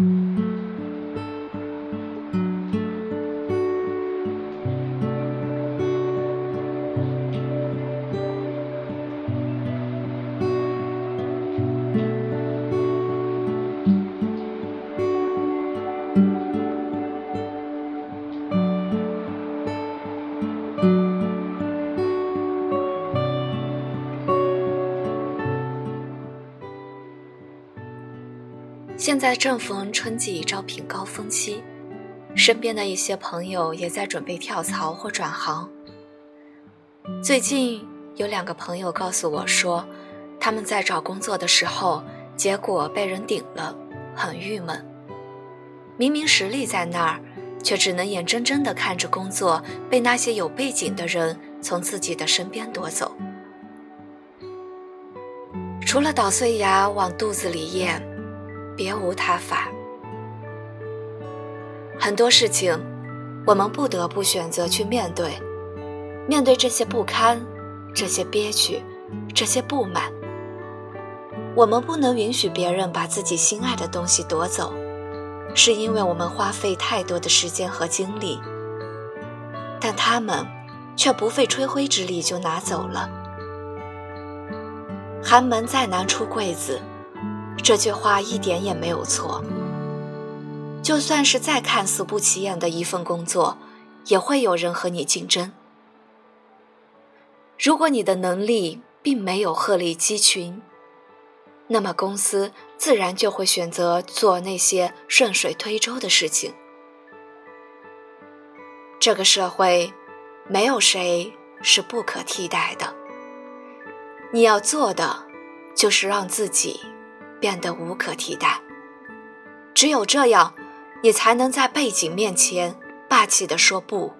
Mm-hmm. 现在正逢春季招聘高峰期，身边的一些朋友也在准备跳槽或转行。最近有两个朋友告诉我说，他们在找工作的时候，结果被人顶了，很郁闷。明明实力在那儿，却只能眼睁睁地看着工作被那些有背景的人从自己的身边夺走。除了捣碎牙往肚子里咽。别无他法。很多事情，我们不得不选择去面对，面对这些不堪，这些憋屈，这些不满。我们不能允许别人把自己心爱的东西夺走，是因为我们花费太多的时间和精力，但他们却不费吹灰之力就拿走了。寒门再难出贵子。这句话一点也没有错。就算是再看似不起眼的一份工作，也会有人和你竞争。如果你的能力并没有鹤立鸡群，那么公司自然就会选择做那些顺水推舟的事情。这个社会，没有谁是不可替代的。你要做的，就是让自己。变得无可替代，只有这样，你才能在背景面前霸气地说不。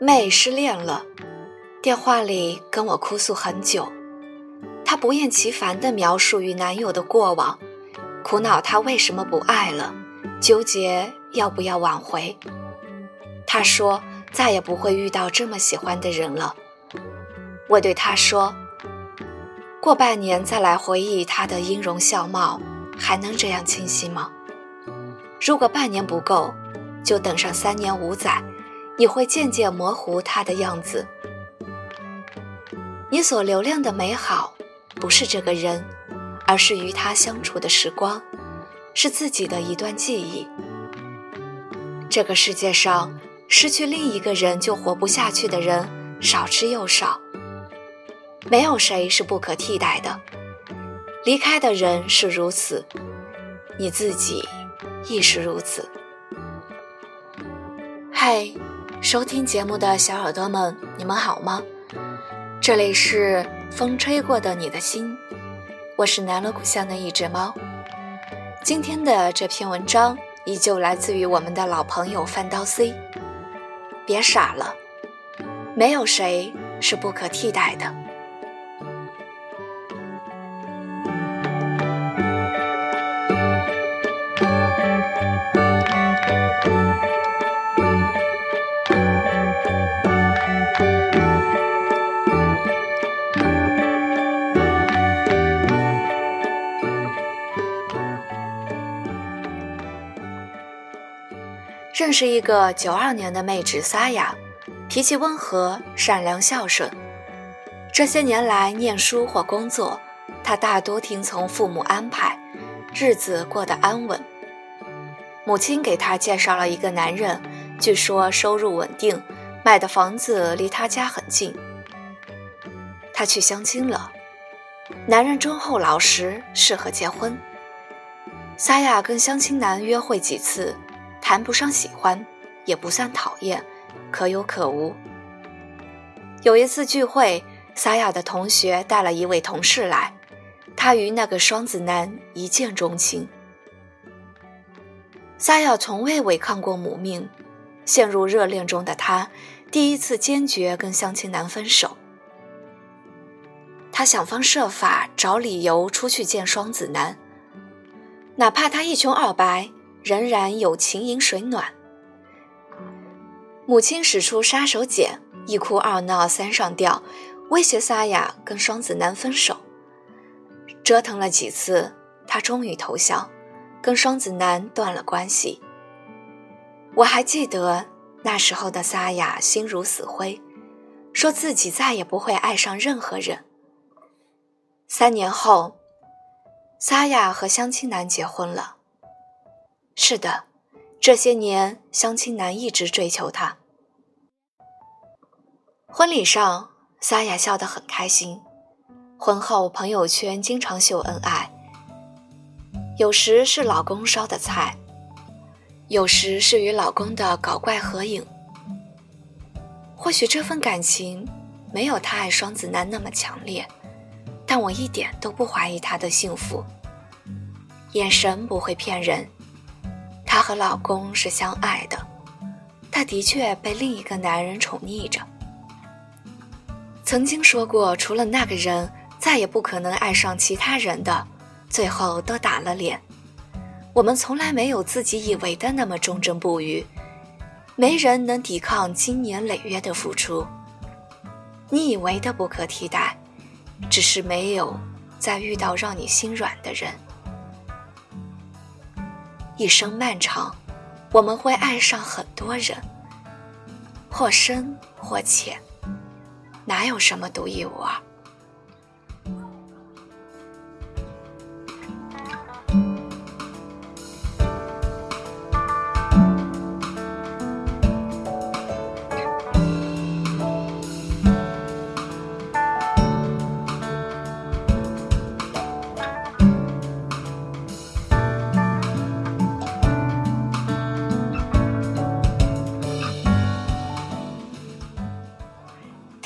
妹失恋了，电话里跟我哭诉很久。她不厌其烦地描述与男友的过往，苦恼他为什么不爱了，纠结要不要挽回。她说再也不会遇到这么喜欢的人了。我对她说，过半年再来回忆他的音容笑貌，还能这样清晰吗？如果半年不够，就等上三年五载。你会渐渐模糊他的样子。你所留恋的美好，不是这个人，而是与他相处的时光，是自己的一段记忆。这个世界上，失去另一个人就活不下去的人少之又少。没有谁是不可替代的，离开的人是如此，你自己亦是如此。嗨。收听节目的小耳朵们，你们好吗？这里是风吹过的你的心，我是南锣鼓巷的一只猫。今天的这篇文章依旧来自于我们的老朋友范刀 C。别傻了，没有谁是不可替代的。认识一个九二年的妹纸撒雅，脾气温和、善良、孝顺。这些年来念书或工作，她大多听从父母安排，日子过得安稳。母亲给她介绍了一个男人，据说收入稳定，买的房子离她家很近。她去相亲了，男人忠厚老实，适合结婚。撒雅跟相亲男约会几次。谈不上喜欢，也不算讨厌，可有可无。有一次聚会，撒雅的同学带了一位同事来，他与那个双子男一见钟情。萨亚从未违抗过母命，陷入热恋中的他第一次坚决跟相亲男分手。他想方设法找理由出去见双子男，哪怕他一穷二白，仍然有情饮水暖。母亲使出杀手锏，一哭二闹三上吊，威胁萨雅跟双子男分手。折腾了几次，他终于投降。跟双子男断了关系。我还记得那时候的萨雅心如死灰，说自己再也不会爱上任何人。三年后，萨雅和相亲男结婚了。是的，这些年相亲男一直追求她。婚礼上，萨雅笑得很开心。婚后，朋友圈经常秀恩爱。有时是老公烧的菜，有时是与老公的搞怪合影。或许这份感情没有他爱双子男那么强烈，但我一点都不怀疑他的幸福。眼神不会骗人，她和老公是相爱的，她的确被另一个男人宠溺着。曾经说过，除了那个人，再也不可能爱上其他人的。最后都打了脸。我们从来没有自己以为的那么忠贞不渝，没人能抵抗经年累月的付出。你以为的不可替代，只是没有再遇到让你心软的人。一生漫长，我们会爱上很多人，或深或浅，哪有什么独一无二？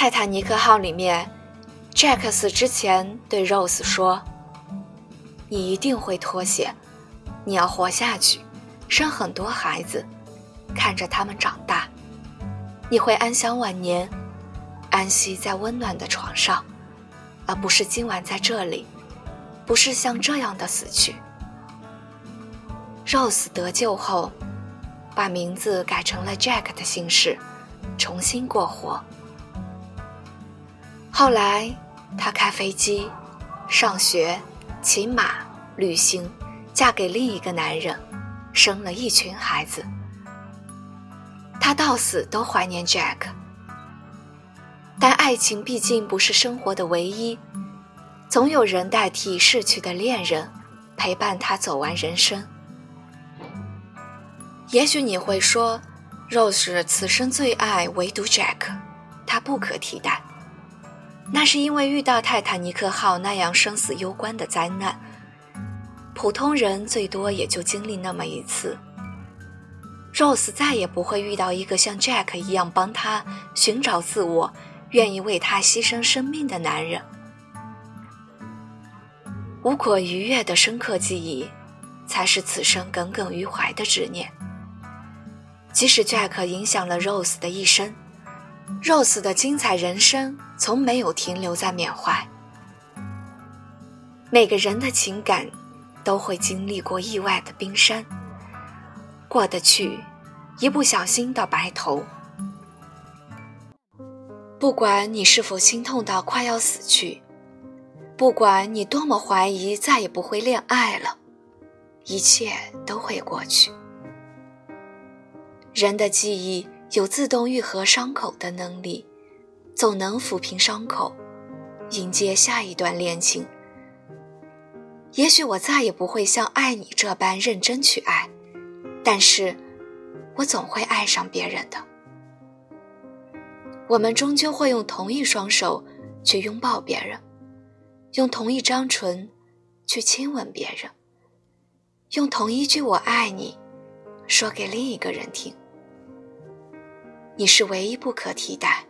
泰坦尼克号里面，Jack 死之前对 Rose 说：“你一定会脱险，你要活下去，生很多孩子，看着他们长大，你会安享晚年，安息在温暖的床上，而不是今晚在这里，不是像这样的死去。”Rose 得救后，把名字改成了 Jack 的姓氏，重新过活。后来，她开飞机、上学、骑马、旅行，嫁给另一个男人，生了一群孩子。她到死都怀念 Jack，但爱情毕竟不是生活的唯一，总有人代替逝去的恋人，陪伴他走完人生。也许你会说，Rose 此生最爱唯独 Jack，他不可替代。那是因为遇到泰坦尼克号那样生死攸关的灾难，普通人最多也就经历那么一次。Rose 再也不会遇到一个像 Jack 一样帮他寻找自我、愿意为他牺牲生命的男人。无可逾越的深刻记忆，才是此生耿耿于怀的执念。即使 Jack 影响了 Rose 的一生。Rose 的精彩人生从没有停留在缅怀。每个人的情感都会经历过意外的冰山，过得去，一不小心到白头。不管你是否心痛到快要死去，不管你多么怀疑再也不会恋爱了，一切都会过去。人的记忆。有自动愈合伤口的能力，总能抚平伤口，迎接下一段恋情。也许我再也不会像爱你这般认真去爱，但是，我总会爱上别人的。我们终究会用同一双手去拥抱别人，用同一张唇去亲吻别人，用同一句“我爱你”说给另一个人听。你是唯一不可替代。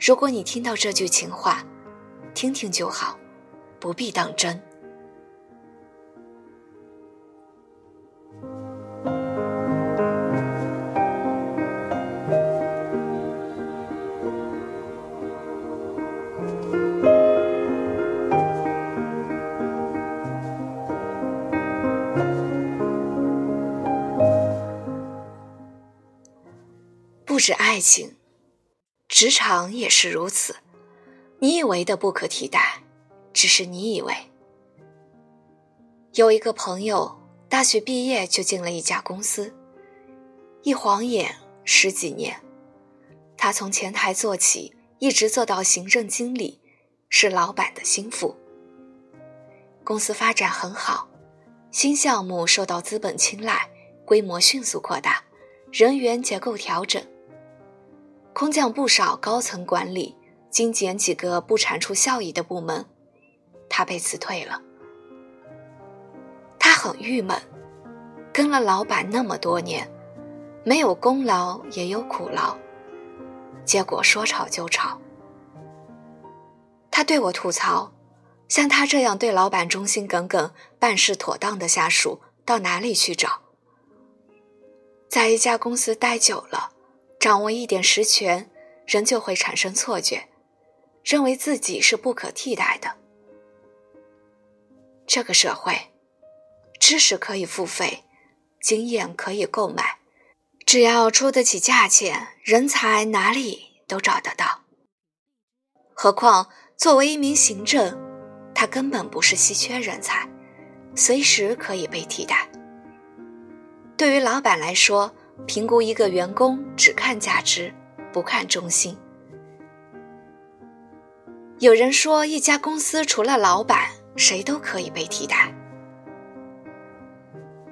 如果你听到这句情话，听听就好，不必当真。不止爱情，职场也是如此。你以为的不可替代，只是你以为。有一个朋友，大学毕业就进了一家公司，一晃眼十几年，他从前台做起，一直做到行政经理，是老板的心腹。公司发展很好，新项目受到资本青睐，规模迅速扩大，人员结构调整。空降不少高层管理，精简几个不产出效益的部门，他被辞退了。他很郁闷，跟了老板那么多年，没有功劳也有苦劳，结果说炒就炒。他对我吐槽，像他这样对老板忠心耿耿、办事妥当的下属，到哪里去找？在一家公司待久了。掌握一点实权，人就会产生错觉，认为自己是不可替代的。这个社会，知识可以付费，经验可以购买，只要出得起价钱，人才哪里都找得到。何况作为一名行政，他根本不是稀缺人才，随时可以被替代。对于老板来说，评估一个员工只看价值，不看忠心。有人说，一家公司除了老板，谁都可以被替代。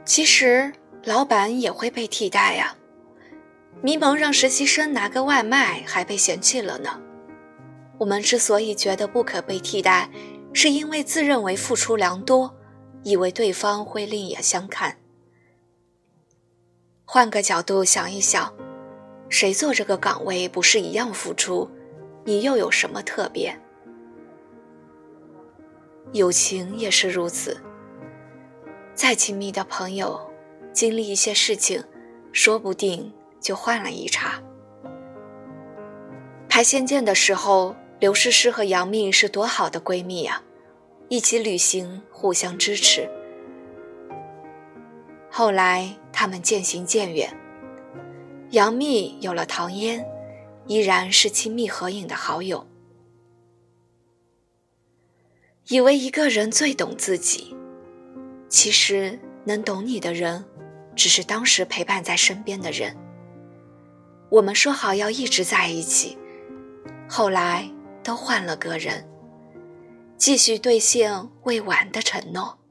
其实，老板也会被替代呀。迷蒙让实习生拿个外卖还被嫌弃了呢。我们之所以觉得不可被替代，是因为自认为付出良多，以为对方会另眼相看。换个角度想一想，谁做这个岗位不是一样付出？你又有什么特别？友情也是如此。再亲密的朋友，经历一些事情，说不定就换了一茬。拍《仙剑》的时候，刘诗诗和杨幂是多好的闺蜜啊，一起旅行，互相支持。后来。他们渐行渐远，杨幂有了唐嫣，依然是亲密合影的好友。以为一个人最懂自己，其实能懂你的人，只是当时陪伴在身边的人。我们说好要一直在一起，后来都换了个人，继续兑现未完的承诺。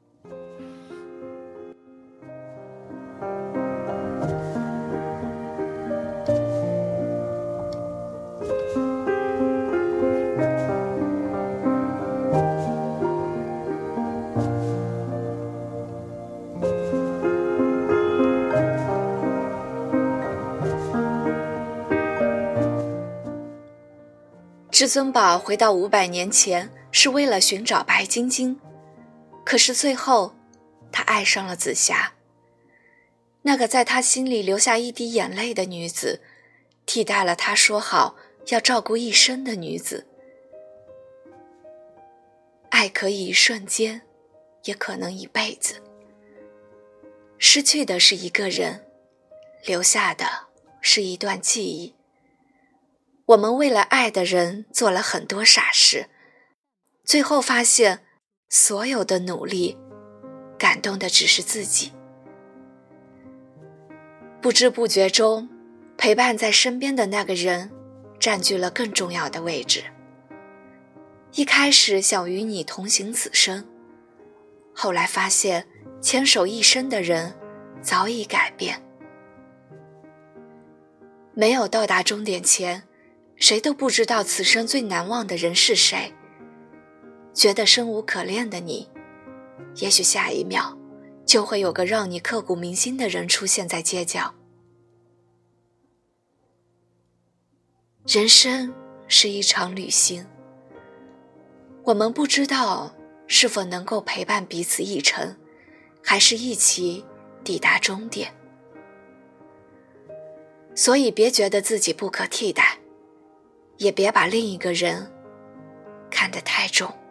至尊宝回到五百年前是为了寻找白晶晶，可是最后，他爱上了紫霞。那个在他心里留下一滴眼泪的女子，替代了他说好要照顾一生的女子。爱可以一瞬间，也可能一辈子。失去的是一个人，留下的是一段记忆。我们为了爱的人做了很多傻事，最后发现，所有的努力，感动的只是自己。不知不觉中，陪伴在身边的那个人，占据了更重要的位置。一开始想与你同行此生，后来发现牵手一生的人，早已改变。没有到达终点前。谁都不知道此生最难忘的人是谁。觉得生无可恋的你，也许下一秒就会有个让你刻骨铭心的人出现在街角。人生是一场旅行，我们不知道是否能够陪伴彼此一程，还是一起抵达终点。所以，别觉得自己不可替代。也别把另一个人看得太重。